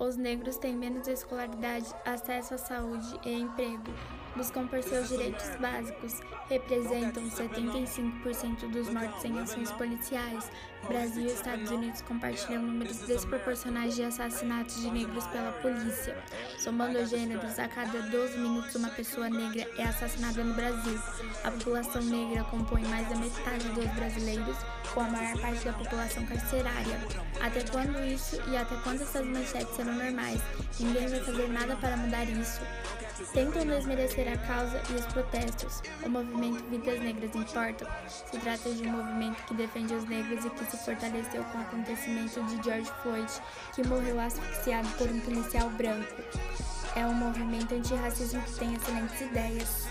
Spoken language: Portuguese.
Os negros têm menos escolaridade, acesso à saúde e emprego. Buscam por seus direitos básicos. Representam 75% dos mortos em ações policiais. Brasil e Estados Unidos compartilham números desproporcionais de assassinatos de negros pela polícia. Somando os gêneros, a cada 12 minutos uma pessoa negra é assassinada no Brasil. A população negra compõe mais da metade dos brasileiros, com a maior parte da população carcerária. Até quando isso e até quando essas manchetes serão normais? Ninguém vai fazer nada para mudar isso. Tentam desmerecer a causa e os protestos. O movimento Vidas Negras Importam se trata de um movimento que defende os negros e que se fortaleceu com o acontecimento de George Floyd, que morreu asfixiado por um policial branco. É um movimento antirracismo que tem excelentes ideias.